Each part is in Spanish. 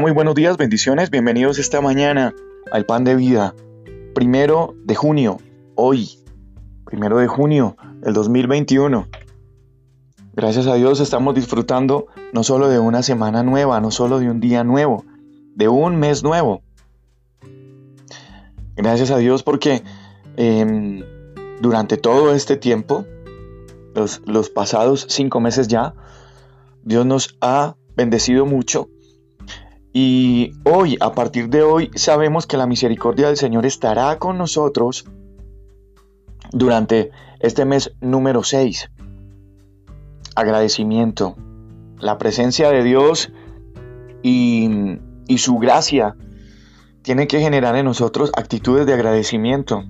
Muy buenos días, bendiciones, bienvenidos esta mañana al Pan de Vida. Primero de junio, hoy, primero de junio del 2021. Gracias a Dios estamos disfrutando no solo de una semana nueva, no solo de un día nuevo, de un mes nuevo. Gracias a Dios porque em, durante todo este tiempo, los pasados cinco meses ya, Dios nos ha bendecido mucho y hoy, a partir de hoy, sabemos que la misericordia del Señor estará con nosotros durante este mes número 6. Agradecimiento. La presencia de Dios y, su gracia tiene que generar en nosotros actitudes de agradecimiento.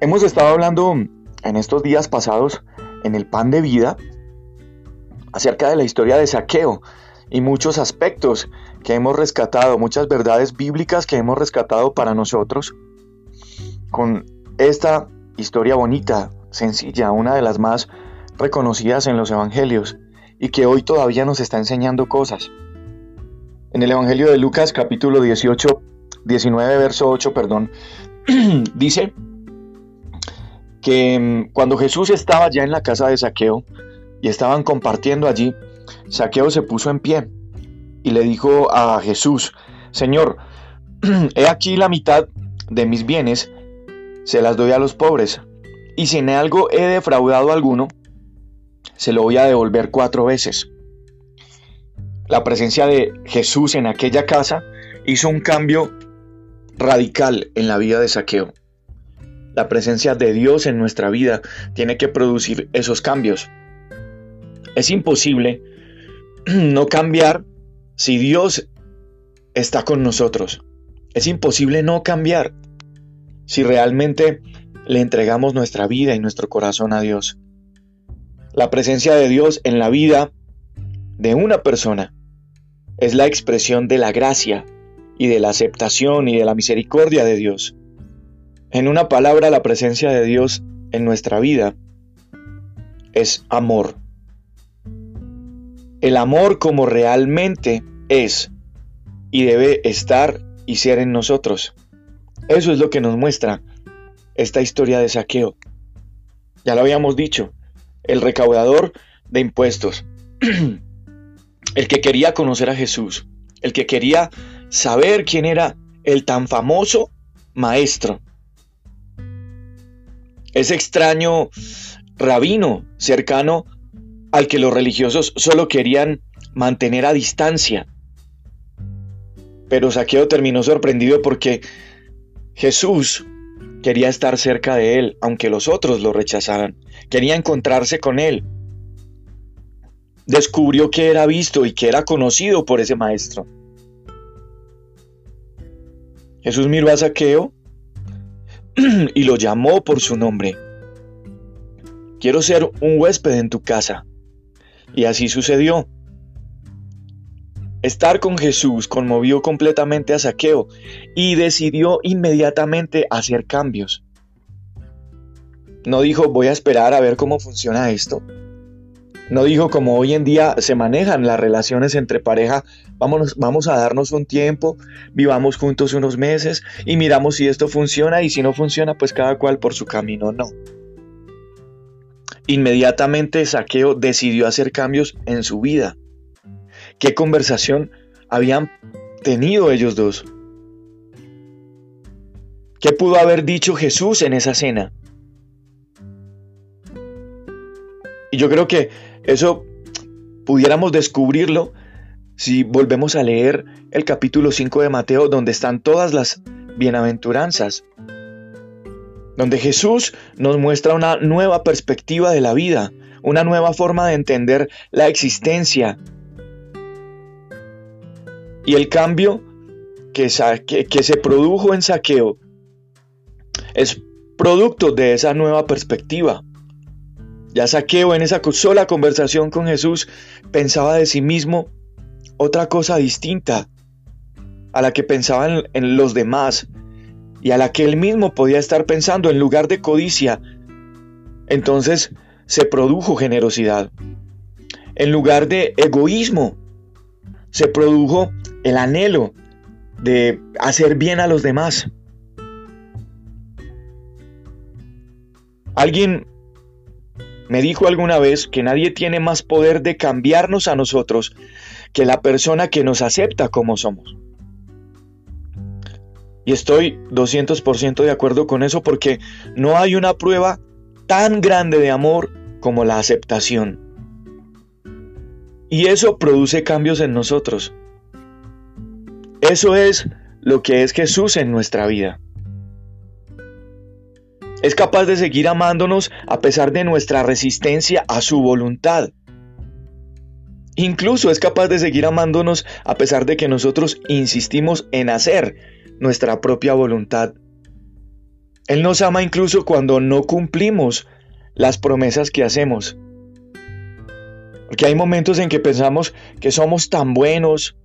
Hemos estado hablando en estos días pasados en el pan de vida acerca de la historia de saqueo y muchos aspectos que hemos rescatado, muchas verdades bíblicas que hemos rescatado para nosotros con esta historia bonita, sencilla, una de las más reconocidas en los evangelios y que hoy todavía nos está enseñando cosas. En el Evangelio de Lucas capítulo 18, 19 verso 8, perdón, dice que mm, cuando Jesús estaba ya en la casa de Saqueo, y estaban compartiendo allí, Saqueo se puso en pie y le dijo a Jesús, Señor, he aquí la mitad de mis bienes, se las doy a los pobres, y si en algo he defraudado a alguno, se lo voy a devolver cuatro veces. La presencia de Jesús en aquella casa hizo un cambio radical en la vida de Saqueo. La presencia de Dios en nuestra vida tiene que producir esos cambios. Es imposible no cambiar si Dios está con nosotros. Es imposible no cambiar si realmente le entregamos nuestra vida y nuestro corazón a Dios. La presencia de Dios en la vida de una persona es la expresión de la gracia y de la aceptación y de la misericordia de Dios. En una palabra, la presencia de Dios en nuestra vida es amor el amor como realmente es y debe estar y ser en nosotros. Eso es lo que nos muestra esta historia de saqueo. Ya lo habíamos dicho, el recaudador de impuestos, el que quería conocer a Jesús, el que quería saber quién era el tan famoso maestro. Ese extraño rabino cercano al que los religiosos solo querían mantener a distancia. Pero Saqueo terminó sorprendido porque Jesús quería estar cerca de él, aunque los otros lo rechazaran. Quería encontrarse con él. Descubrió que era visto y que era conocido por ese maestro. Jesús miró a Saqueo y lo llamó por su nombre. Quiero ser un huésped en tu casa. Y así sucedió. Estar con Jesús conmovió completamente a Saqueo y decidió inmediatamente hacer cambios. No dijo voy a esperar a ver cómo funciona esto. No dijo como hoy en día se manejan las relaciones entre pareja, vamos, vamos a darnos un tiempo, vivamos juntos unos meses y miramos si esto funciona y si no funciona pues cada cual por su camino. No. Inmediatamente Saqueo decidió hacer cambios en su vida. ¿Qué conversación habían tenido ellos dos? ¿Qué pudo haber dicho Jesús en esa cena? Y yo creo que eso pudiéramos descubrirlo si volvemos a leer el capítulo 5 de Mateo, donde están todas las bienaventuranzas donde Jesús nos muestra una nueva perspectiva de la vida, una nueva forma de entender la existencia. Y el cambio que, que, se produjo en saqueo es producto de esa nueva perspectiva. Ya saqueo en esa sola conversación con Jesús pensaba de sí mismo otra cosa distinta a la que pensaban en los demás, y a la que él mismo podía estar pensando en lugar de codicia. Entonces se produjo generosidad. en lugar de egoísmo, se produjo el anhelo de hacer bien a los demás. Alguien me dijo alguna vez que nadie tiene más poder de cambiarnos a nosotros que la persona que nos acepta como somos. Y estoy 200% de acuerdo con eso porque no hay una prueba tan grande de amor como la aceptación. Y eso produce cambios en nosotros. Eso es lo que es Jesús en nuestra vida. Es capaz de seguir amándonos a pesar de nuestra resistencia a su voluntad. Incluso es capaz de seguir amándonos a pesar de que nosotros insistimos en hacer nuestra propia voluntad. Él nos ama incluso cuando no cumplimos las promesas que hacemos. Porque hay momentos en que pensamos que somos tan buenos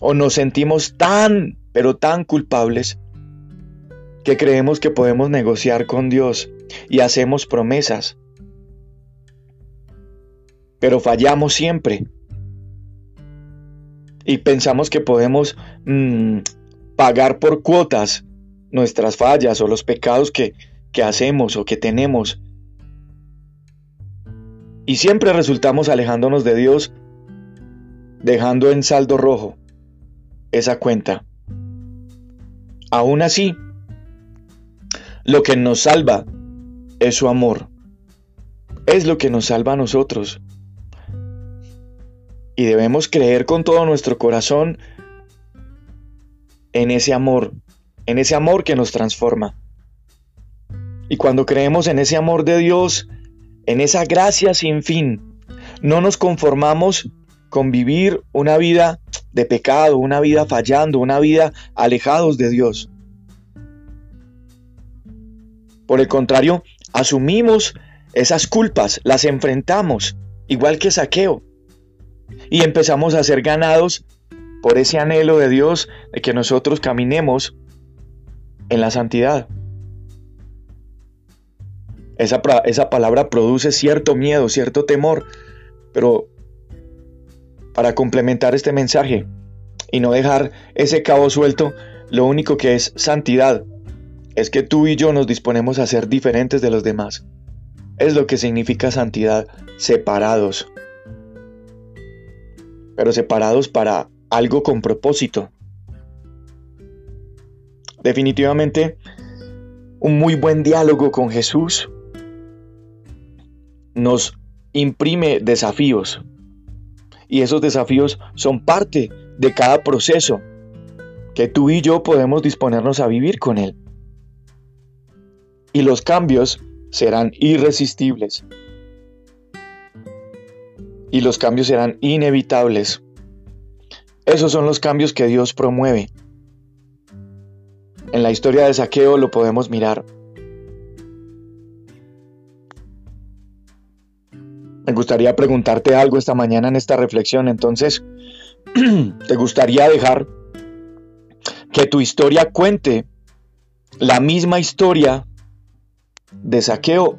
o nos sentimos tan, pero tan culpables que creemos que podemos negociar con Dios y hacemos promesas. Pero fallamos siempre. Y pensamos que podemos mm, pagar por cuotas nuestras fallas o los pecados que, que hacemos o que tenemos. Y siempre resultamos alejándonos de Dios, dejando en saldo rojo esa cuenta. Aún así, lo que nos salva es su amor. Es lo que nos salva a nosotros. Y debemos creer con todo nuestro corazón en ese amor, en ese amor que nos transforma. Y cuando creemos en ese amor de Dios, en esa gracia sin fin, no nos conformamos con vivir una vida de pecado, una vida fallando, una vida alejados de Dios. Por el contrario, asumimos esas culpas, las enfrentamos, igual que saqueo, y empezamos a ser ganados por ese anhelo de Dios de que nosotros caminemos en la santidad. Esa, esa, palabra produce cierto miedo, cierto temor, pero para complementar este mensaje y no dejar ese cabo suelto, lo único que es santidad es que tú y yo nos disponemos a ser diferentes de los demás. Es lo que significa santidad, separados. Pero separados para algo con propósito. Definitivamente, un muy buen diálogo con Jesús nos imprime desafíos. Y esos desafíos son parte de cada proceso que tú y yo podemos disponernos a vivir con Él y los cambios serán irresistibles. Y los cambios serán inevitables. Esos son los cambios que Dios promueve. En la historia de Saqueo lo podemos mirar. Me gustaría preguntarte algo esta mañana en esta reflexión. Entonces, ¿te gustaría dejar que tu historia cuente la misma historia de saqueo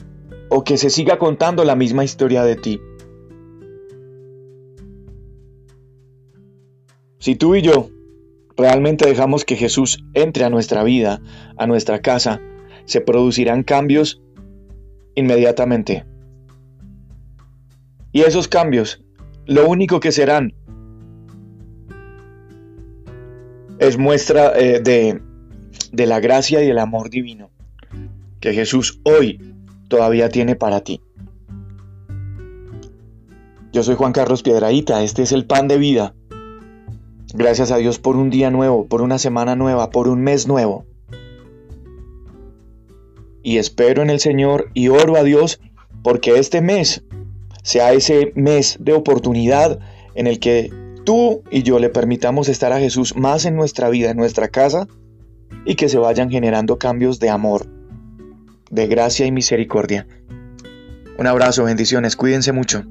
o que se siga contando la misma historia de ti. Si tú y yo realmente dejamos que Jesús entre a nuestra vida, a nuestra casa, se producirán cambios inmediatamente. Y esos cambios, lo único que serán es muestra eh, de, de la gracia y el amor divino que Jesús hoy todavía tiene para ti. Yo soy Juan Carlos Piedraíta, este es el pan de vida. Gracias a Dios por un día nuevo, por una semana nueva, por un mes nuevo. Y espero en el Señor y oro a Dios porque este mes sea ese mes de oportunidad en el que tú y yo le permitamos estar a Jesús más en nuestra vida, en nuestra casa, y que se vayan generando cambios de amor de gracia y misericordia. Un abrazo, bendiciones, cuídense mucho.